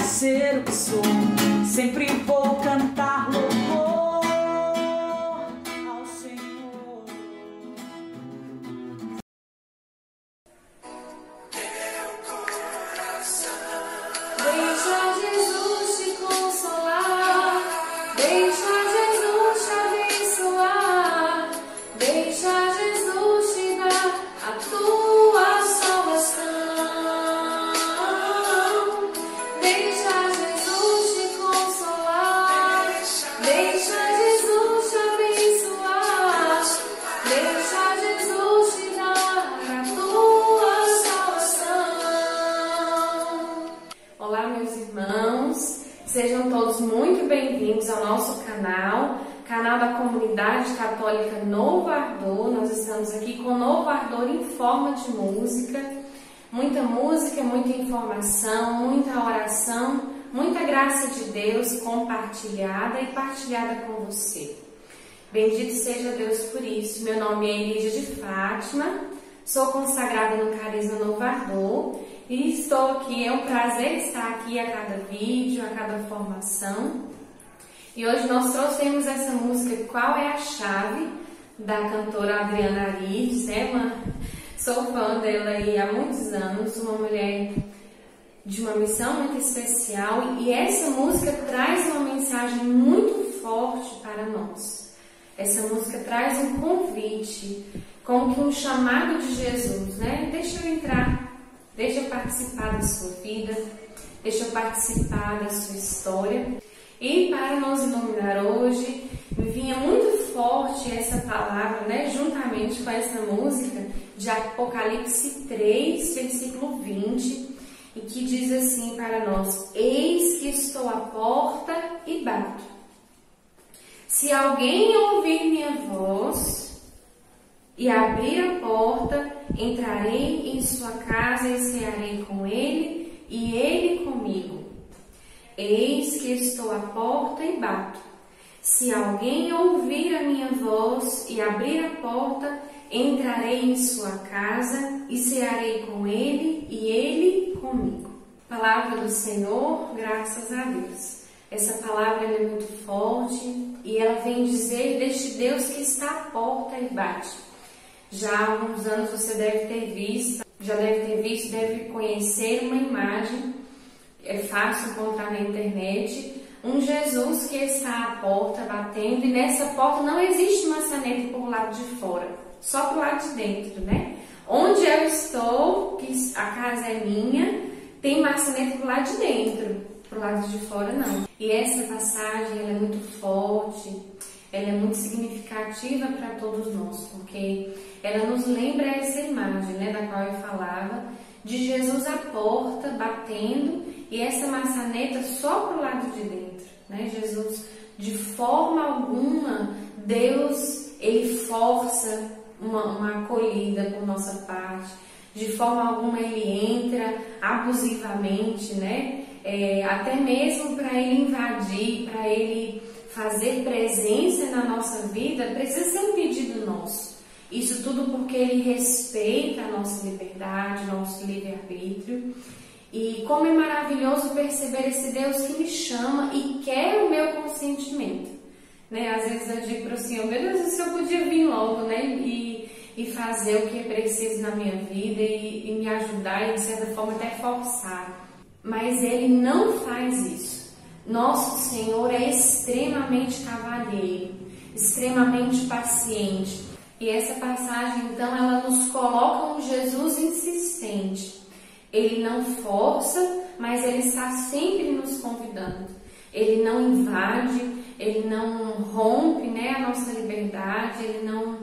de ser o que sou. Sempre vou cantar louvor ao Senhor. Deixa Jesus te consolar, muita música, muita informação, muita oração, muita graça de Deus compartilhada e partilhada com você. Bendito seja Deus por isso. Meu nome é Elídia de Fátima, sou consagrada no Carisma Novo Ardor e estou aqui, é um prazer estar aqui a cada vídeo, a cada formação. E hoje nós trouxemos essa música Qual é a Chave, da cantora Adriana Arides, né? Uma, sou fã dela aí há muitos anos, uma mulher de uma missão muito especial e essa música traz uma mensagem muito forte para nós. Essa música traz um convite, como que um chamado de Jesus, né? Deixa eu entrar Deixa eu participar da sua vida, deixa eu participar da sua história. E para nos iluminar hoje, vinha muito forte essa palavra, né, juntamente com essa música de Apocalipse 3, versículo 20, e que diz assim para nós: Eis que estou à porta e bato. Se alguém ouvir minha voz e abrir a porta, entrarei em sua casa e cearei com ele e ele comigo. Eis que estou à porta e bato. Se alguém ouvir a minha voz e abrir a porta, entrarei em sua casa e cearei com ele e ele comigo. Palavra do Senhor, graças a Deus. Essa palavra é muito forte e ela vem dizer deste Deus que está à porta e bate. Já há alguns anos você deve ter visto, já deve ter visto, deve conhecer uma imagem, é fácil encontrar na internet, um Jesus que está à porta batendo e nessa porta não existe maçaneta por lado de fora, só pro lado de dentro, né? Onde eu estou, que a casa é minha, tem maçaneta pro lado de dentro, pro lado de fora não. E essa passagem ela é muito forte, ela é muito significativa para todos nós, porque ela nos lembra essa imagem, né, da qual eu falava, de Jesus à porta batendo e essa maçaneta só para o lado de dentro, né? Jesus, de forma alguma, Deus ele força uma, uma acolhida por nossa parte, de forma alguma ele entra abusivamente, né? É, até mesmo para ele invadir, para ele fazer presença na nossa vida, precisa ser um pedido nosso. Isso tudo porque ele respeita a nossa liberdade, nosso livre-arbítrio. E como é maravilhoso perceber esse Deus que me chama e quer o meu consentimento. Né? Às vezes eu digo para o Senhor, meu Deus, o Senhor podia vir logo né? e, e fazer o que é preciso na minha vida e, e me ajudar e de certa forma até forçar. Mas Ele não faz isso. Nosso Senhor é extremamente cavalheiro, extremamente paciente. E essa passagem, então, ela nos coloca um Jesus insistente. Ele não força, mas ele está sempre nos convidando. Ele não invade, ele não rompe né, a nossa liberdade, ele não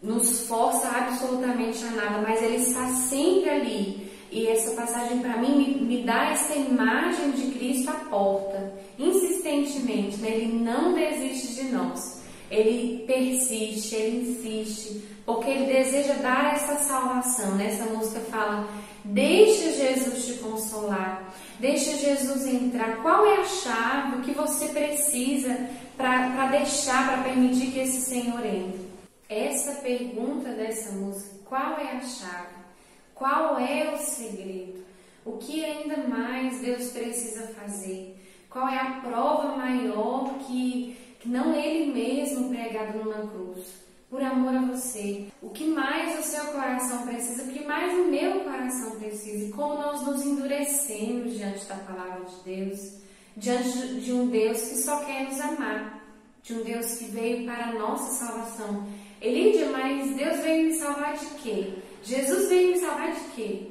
nos força absolutamente a nada, mas ele está sempre ali. E essa passagem para mim me, me, dá essa imagem de Cristo à porta, insistentemente, né? ele não desiste de nós. Ele persiste, ele insiste, porque ele deseja dar essa salvação. Nessa música fala: Deixa Jesus te consolar, deixa Jesus entrar. Qual é a chave, o que você precisa para deixar, para permitir que esse Senhor entre? Essa pergunta dessa música: qual é a chave? Qual é o segredo? O que ainda mais Deus precisa fazer? Qual é a prova maior que, que não Ele mesmo pregado numa cruz? Por amor a você. O que mais o seu coração precisa? O que mais o meu coração precisa? E como nós nos endurecemos diante da palavra de Deus, diante de um Deus que só quer nos amar, de um Deus que veio para a nossa salvação. Elídia, mas Deus veio me salvar de quê? Jesus veio me salvar de quê?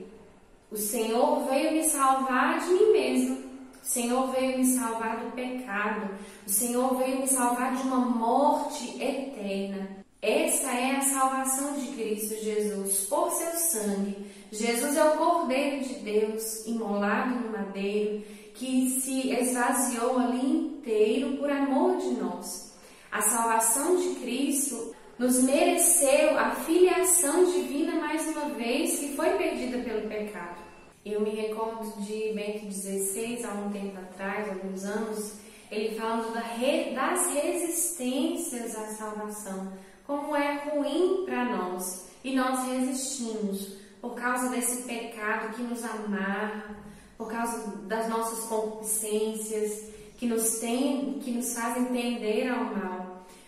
O Senhor veio me salvar de mim mesmo. O Senhor veio me salvar do pecado. O Senhor veio me salvar de uma morte eterna. Essa é a salvação de Cristo Jesus por seu sangue. Jesus é o Cordeiro de Deus, imolado no madeiro, que se esvaziou ali inteiro por amor de nós. A salvação de Cristo nos mereceu a filiação divina mais uma vez que foi perdida pelo pecado. Eu me recordo de Bento XVI, há um tempo atrás, alguns anos, ele falando das resistências à salvação, como é ruim para nós e nós resistimos por causa desse pecado que nos amarra, por causa das nossas concupiscências que nos tem, que nos fazem tender ao mal.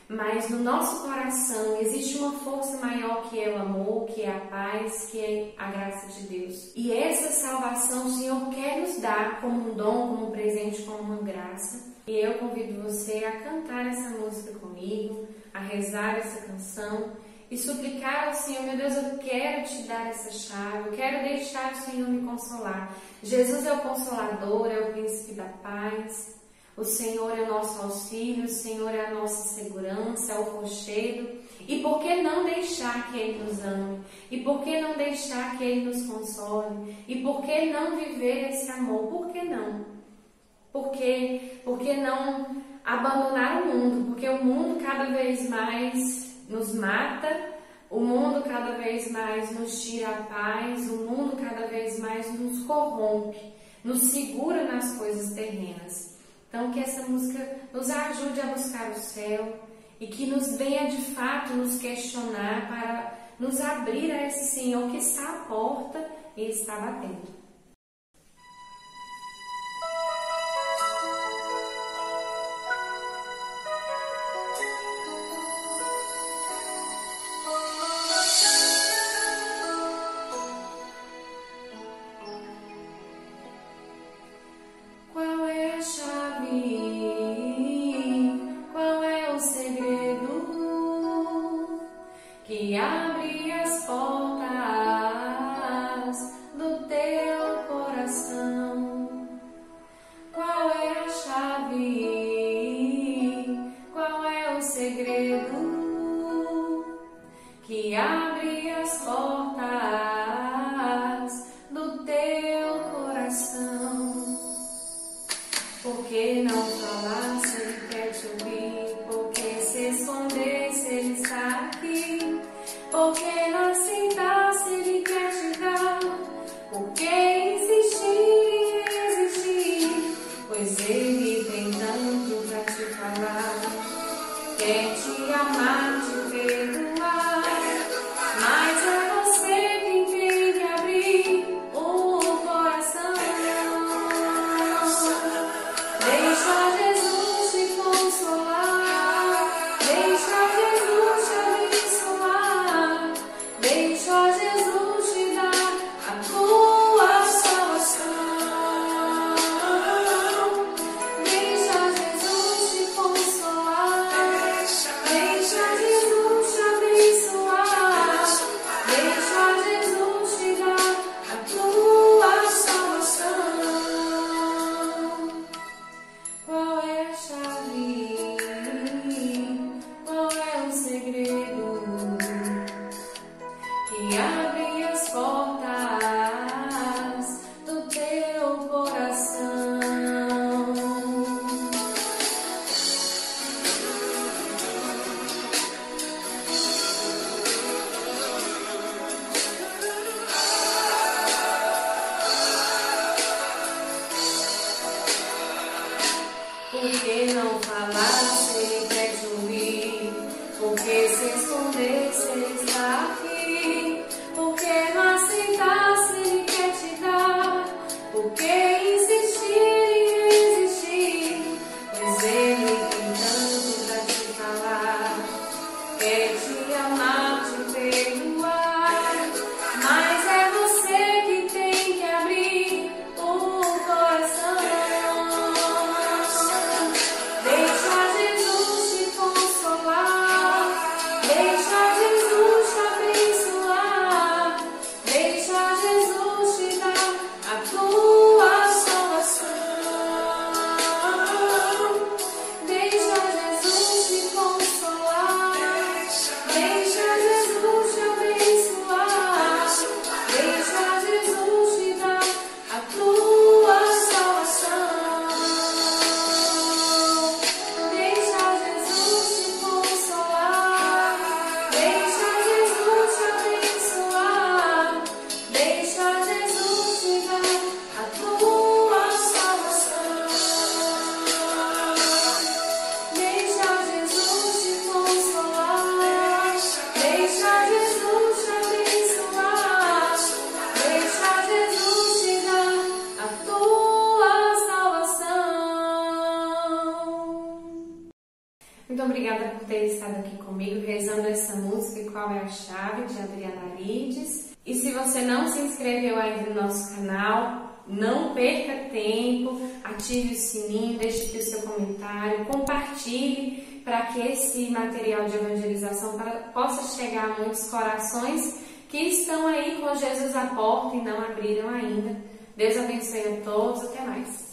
Mas no nosso coração existe uma força maior que é o amor, que é a paz, que é a graça de Deus. E essa salvação o Senhor quer nos dar como um dom, como um presente, como uma graça. E eu convido você a cantar essa música comigo, a rezar essa canção e suplicar ao Senhor, meu Deus, eu quero te dar essa chave, eu quero deixar o Senhor me consolar. Jesus é o consolador, é o príncipe da paz. O Senhor é nosso auxílio, o Senhor é a nossa segurança, é o rochedo. E por que não deixar que Ele nos ame? E por que não deixar que Ele nos console? E por que não viver esse amor? Por que não? Por que, por que não abandonar o mundo? Porque o mundo cada vez mais nos mata, o mundo cada vez mais nos tira a paz, o mundo cada vez mais nos corrompe, nos segura nas coisas terrenas. Então, que essa música nos ajude a buscar o céu e que nos venha de fato nos questionar para nos abrir a esse Senhor que está à porta e está batendo. qual é o segredo que abre as portas do teu coração? Qual é a chave? Qual é o segredo que abre as portas? amar. Obrigada por ter estado aqui comigo rezando essa música Qual é a Chave, de Adriana Arides. E se você não se inscreveu ainda no nosso canal, não perca tempo, ative o sininho, deixe aqui o seu comentário, compartilhe para que esse material de evangelização possa chegar a muitos corações que estão aí com Jesus à porta e não abriram ainda. Deus abençoe a todos, até mais.